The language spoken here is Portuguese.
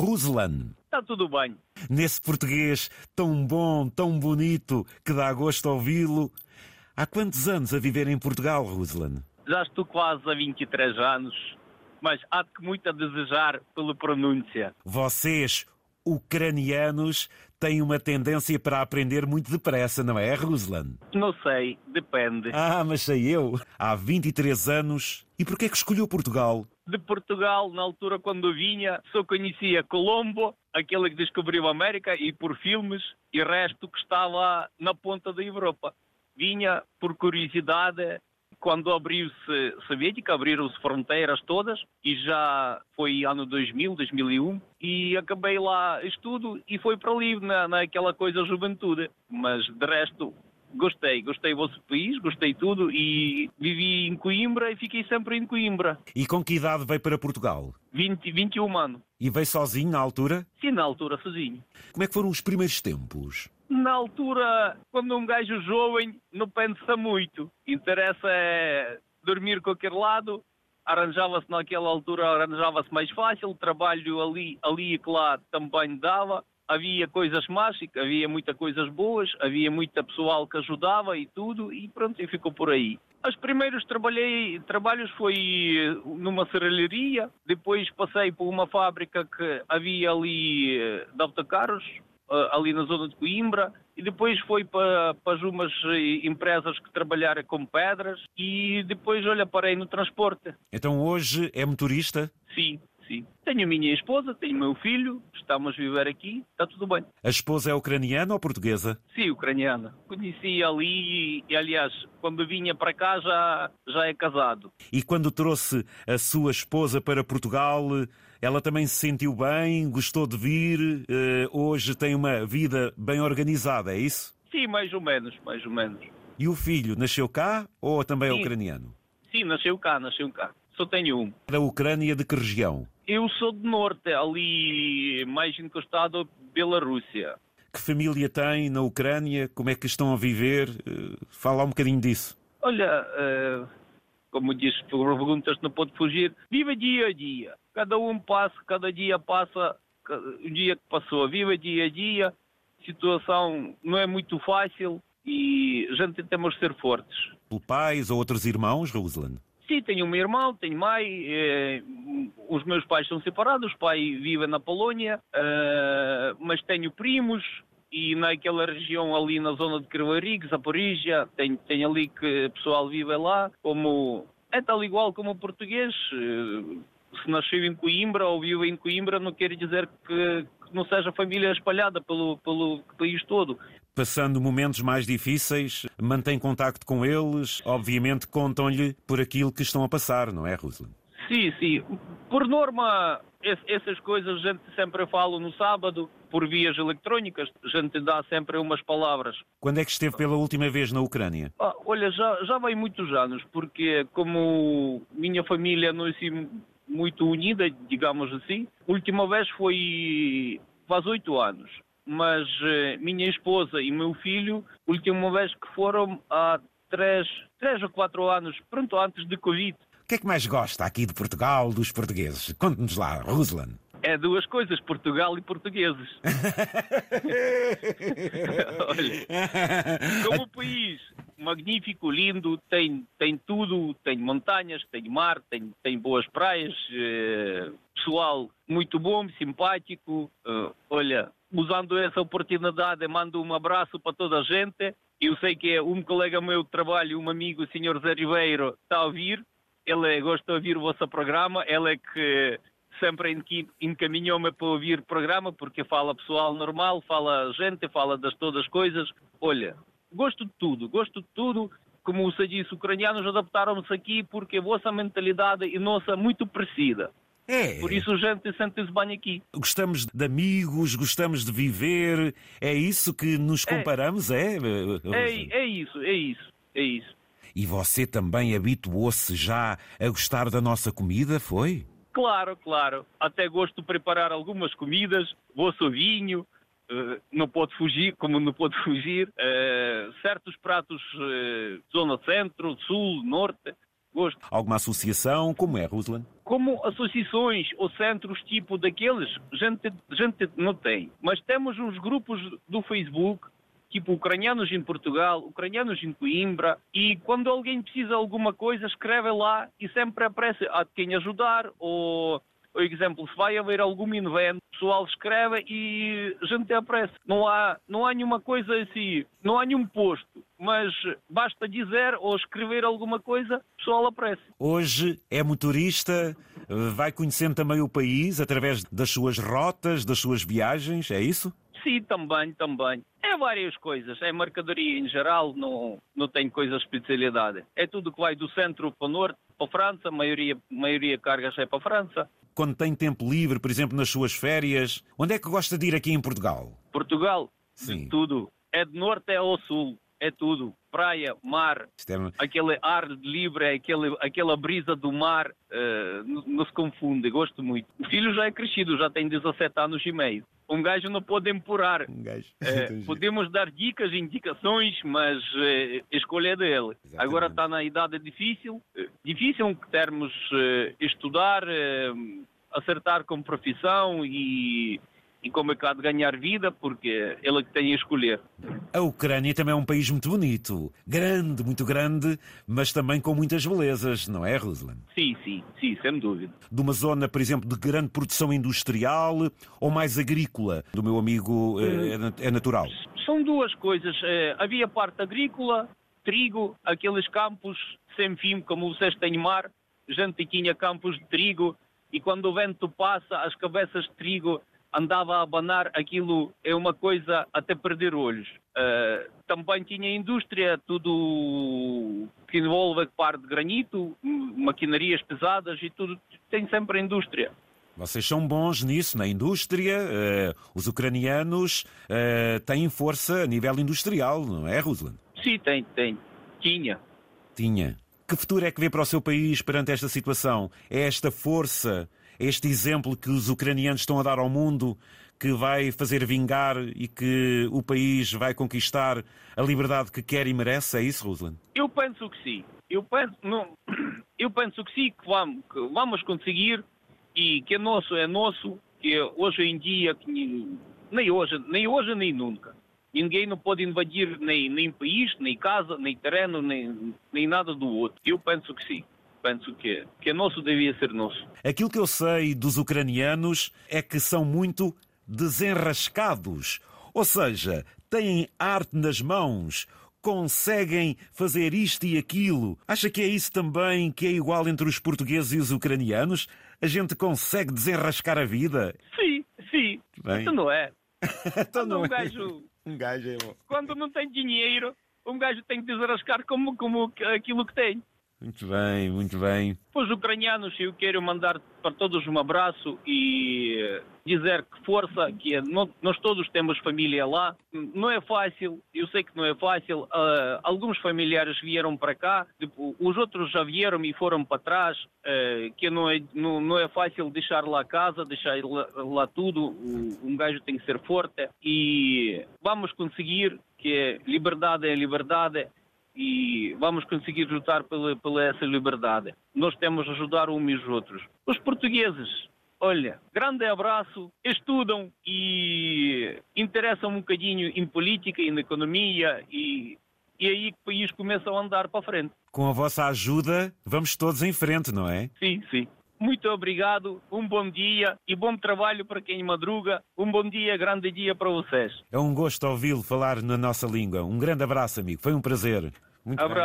Ruslan. Está tudo bem. Nesse português tão bom, tão bonito, que dá gosto ouvi-lo. Há quantos anos a viver em Portugal, Ruslan? Já estou quase há 23 anos, mas há que muito a desejar pela pronúncia. Vocês, ucranianos, têm uma tendência para aprender muito depressa, não é, Ruslan? Não sei, depende. Ah, mas sei eu. Há 23 anos. E porquê é que escolheu Portugal? De Portugal, na altura quando vinha, só conhecia Colombo, aquele que descobriu a América, e por filmes, e o resto que estava na ponta da Europa. Vinha por curiosidade quando abriu-se Soviética, abriram-se fronteiras todas e já foi ano 2000, 2001 e acabei lá estudo e foi para ali na, naquela coisa juventude. Mas de resto gostei, gostei do vosso país, gostei tudo e vivi em Coimbra e fiquei sempre em Coimbra. E com que idade veio para Portugal? 20, 21 anos. E veio sozinho na altura? Sim, na altura sozinho. Como é que foram os primeiros tempos? Na altura, quando um gajo jovem não pensa muito, interessa é dormir aquele lado, arranjava-se naquela altura, arranjava-se mais fácil, trabalho ali, ali e lá também dava, havia coisas más, havia muitas coisas boas, havia muita pessoal que ajudava e tudo, e pronto, e ficou por aí. Os primeiros trabalhei, trabalhos foi numa serralheria, depois passei por uma fábrica que havia ali eh, de autocarros, eh, ali na zona de Coimbra, e depois foi para, para umas eh, empresas que trabalharam com pedras, e depois, olha, parei no transporte. Então hoje é motorista? Sim. Tenho a minha esposa, tenho o meu filho, estamos a viver aqui, está tudo bem. A esposa é ucraniana ou portuguesa? Sim, ucraniana. Conheci ali e, aliás, quando vinha para cá já, já é casado. E quando trouxe a sua esposa para Portugal, ela também se sentiu bem, gostou de vir, eh, hoje tem uma vida bem organizada, é isso? Sim, mais ou menos, mais ou menos. E o filho nasceu cá ou também é Sim. ucraniano? Sim, nasceu cá, nasceu cá. Só tenho um. Da Ucrânia de que região? Eu sou do norte, ali mais encostado pela Rússia. Que família tem na Ucrânia? Como é que estão a viver? Eh, Fala um bocadinho disso. Olha, eh, como diz, perguntas não pode fugir, viva dia a dia. Cada um passa, cada dia passa, o dia que passou, viva dia a dia. Situação não é muito fácil e a gente temos de ser fortes. Pelo pais ou outros irmãos, Ruslan? Sim, tenho um irmão, tenho mãe, eh, os meus pais são separados, o pai vive na Polónia, eh, mas tenho primos e naquela região ali na zona de Crivarig, Zaporizhia, tenho, tenho ali que pessoal vive lá, como é tal igual como o português, eh, se nasceu em Coimbra ou vive em Coimbra não quer dizer que, que não seja família espalhada pelo, pelo país todo. Passando momentos mais difíceis, mantém contacto com eles, obviamente contam-lhe por aquilo que estão a passar, não é, Ruslan? Sim, sim. Por norma, es- essas coisas a gente sempre fala no sábado, por vias eletrónicas, a gente dá sempre umas palavras. Quando é que esteve pela última vez na Ucrânia? Ah, olha, já, já vai muitos anos, porque como minha família não é assim muito unida, digamos assim, a última vez foi faz oito anos. Mas eh, minha esposa e meu filho, a última vez que foram há três, três ou quatro anos, pronto, antes de Covid. O que é que mais gosta aqui de Portugal, dos portugueses? Conte-nos lá, Ruslan. É duas coisas, Portugal e portugueses. Olha, como país magnífico, lindo, tem, tem tudo, tem montanhas, tem mar, tem, tem boas praias, eh, pessoal muito bom, simpático. eh, olha, usando essa oportunidade, mando um abraço para toda a gente. Eu sei que é um colega meu de trabalho, um amigo, o Sr. Zé Ribeiro, está a ouvir. Ele gosta de ouvir o vosso programa. Ele é que sempre encaminhou-me para ouvir o programa, porque fala pessoal normal, fala gente, fala das todas as coisas. Olha, gosto de tudo, gosto de tudo. Como você disse, ucranianos adaptaram-se aqui porque a vossa mentalidade e nossa muito parecida. É. Por isso a gente sente-se bem aqui. Gostamos de amigos, gostamos de viver. É isso que nos É. comparamos, é? É, é isso, é isso, é isso. E você também habituou-se já a gostar da nossa comida, foi? Claro, claro. Até gosto de preparar algumas comidas, vou sozinho, eh, não pode fugir, como não pode fugir. Eh, certos pratos, eh, zona centro, sul, norte, gosto. Alguma associação? Como é, Ruslan? Como associações ou centros tipo daqueles, gente, gente não tem. Mas temos uns grupos do Facebook tipo ucranianos em Portugal, ucranianos em Coimbra, e quando alguém precisa de alguma coisa, escreve lá e sempre aparece a quem ajudar, ou, por exemplo, se vai haver algum evento, o pessoal escreve e a gente aparece. Não há, não há nenhuma coisa assim, não há nenhum posto, mas basta dizer ou escrever alguma coisa, o pessoal aparece. Hoje é motorista, vai conhecendo também o país através das suas rotas, das suas viagens, é isso? Sim, também, também. É várias coisas. É mercadoria em geral, não, não tem coisa especialidade. É tudo que vai do centro para o norte, para a França, a maioria, maioria cargas é para a França. Quando tem tempo livre, por exemplo, nas suas férias, onde é que gosta de ir aqui em Portugal? Portugal, Sim. tudo. É de norte ao sul, é tudo. Praia, mar, É... aquele ar livre, aquele, aquela brisa do mar, uh, não, não se confunde, gosto muito. O filho já é crescido, já tem 17 anos e meio um gajo não pode empurar. Um gajo. É, podemos dar dicas, indicações, mas é, a escolha é dele. Exatamente. Agora está na idade difícil, difícil termos é, estudar, acertar com profissão e e como é que há de ganhar vida, porque ele é que tem a escolher. A Ucrânia também é um país muito bonito, grande, muito grande, mas também com muitas belezas, não é, Ruslan? Sim, sim, sim, sem dúvida. De uma zona, por exemplo, de grande produção industrial ou mais agrícola, do meu amigo, é, é natural? São duas coisas. Havia parte agrícola, trigo, aqueles campos sem fim, como vocês têm mar, gente tinha campos de trigo, e quando o vento passa, as cabeças de trigo andava a abanar, aquilo é uma coisa até perder olhos. Uh, também tinha indústria, tudo que envolve parte de granito, maquinarias pesadas e tudo, tem sempre indústria. Vocês são bons nisso, na indústria. Uh, os ucranianos uh, têm força a nível industrial, não é, Ruslan? Sim, tem, tem. Tinha. Tinha. Que futuro é que vê para o seu país perante esta situação? É esta força este exemplo que os ucranianos estão a dar ao mundo que vai fazer vingar e que o país vai conquistar a liberdade que quer e merece? É isso, Ruslan? Eu penso que sim. Eu penso, não, eu penso que sim, que vamos, que vamos conseguir e que é nosso é nosso, que hoje em dia, nem hoje, nem hoje nem nunca. Ninguém não pode invadir nem, nem país, nem casa, nem terreno, nem, nem nada do outro. Eu penso que sim penso que, que é nosso devia ser nosso. Aquilo que eu sei dos ucranianos é que são muito desenrascados, ou seja, têm arte nas mãos, conseguem fazer isto e aquilo. Acha que é isso também que é igual entre os portugueses e os ucranianos? A gente consegue desenrascar a vida? Sim, sim. Bem. Isso não é. então não um é. gajo, um gajo é bom. Quando não tem dinheiro, um gajo tem que desenrascar como, como aquilo que tem. Muito bem, muito bem. Os ucranianos, eu quero mandar para todos um abraço e dizer que força, que é, nós todos temos família lá. Não é fácil, eu sei que não é fácil. Uh, alguns familiares vieram para cá, os outros já vieram e foram para trás, uh, que não é, não, não, é fácil deixar lá a casa, deixar lá, lá tudo. Um gajo tem que ser forte e vamos conseguir que é liberdade é liberdade e vamos conseguir lutar pela, pela essa liberdade. Nós temos a ajudar uns e os outros. Os portugueses, olha, grande abraço, estudam e interessam um bocadinho em política e na economia e, e é aí que o país começa a andar para frente. Com a vossa ajuda, vamos todos em frente, não é? Sim, sim. Muito obrigado, um bom dia e bom trabalho para quem madruga. Um bom dia, grande dia para vocês. É um gosto ouvi-lo falar na nossa língua. Um grande abraço, amigo. Foi um prazer. Muito Abraço.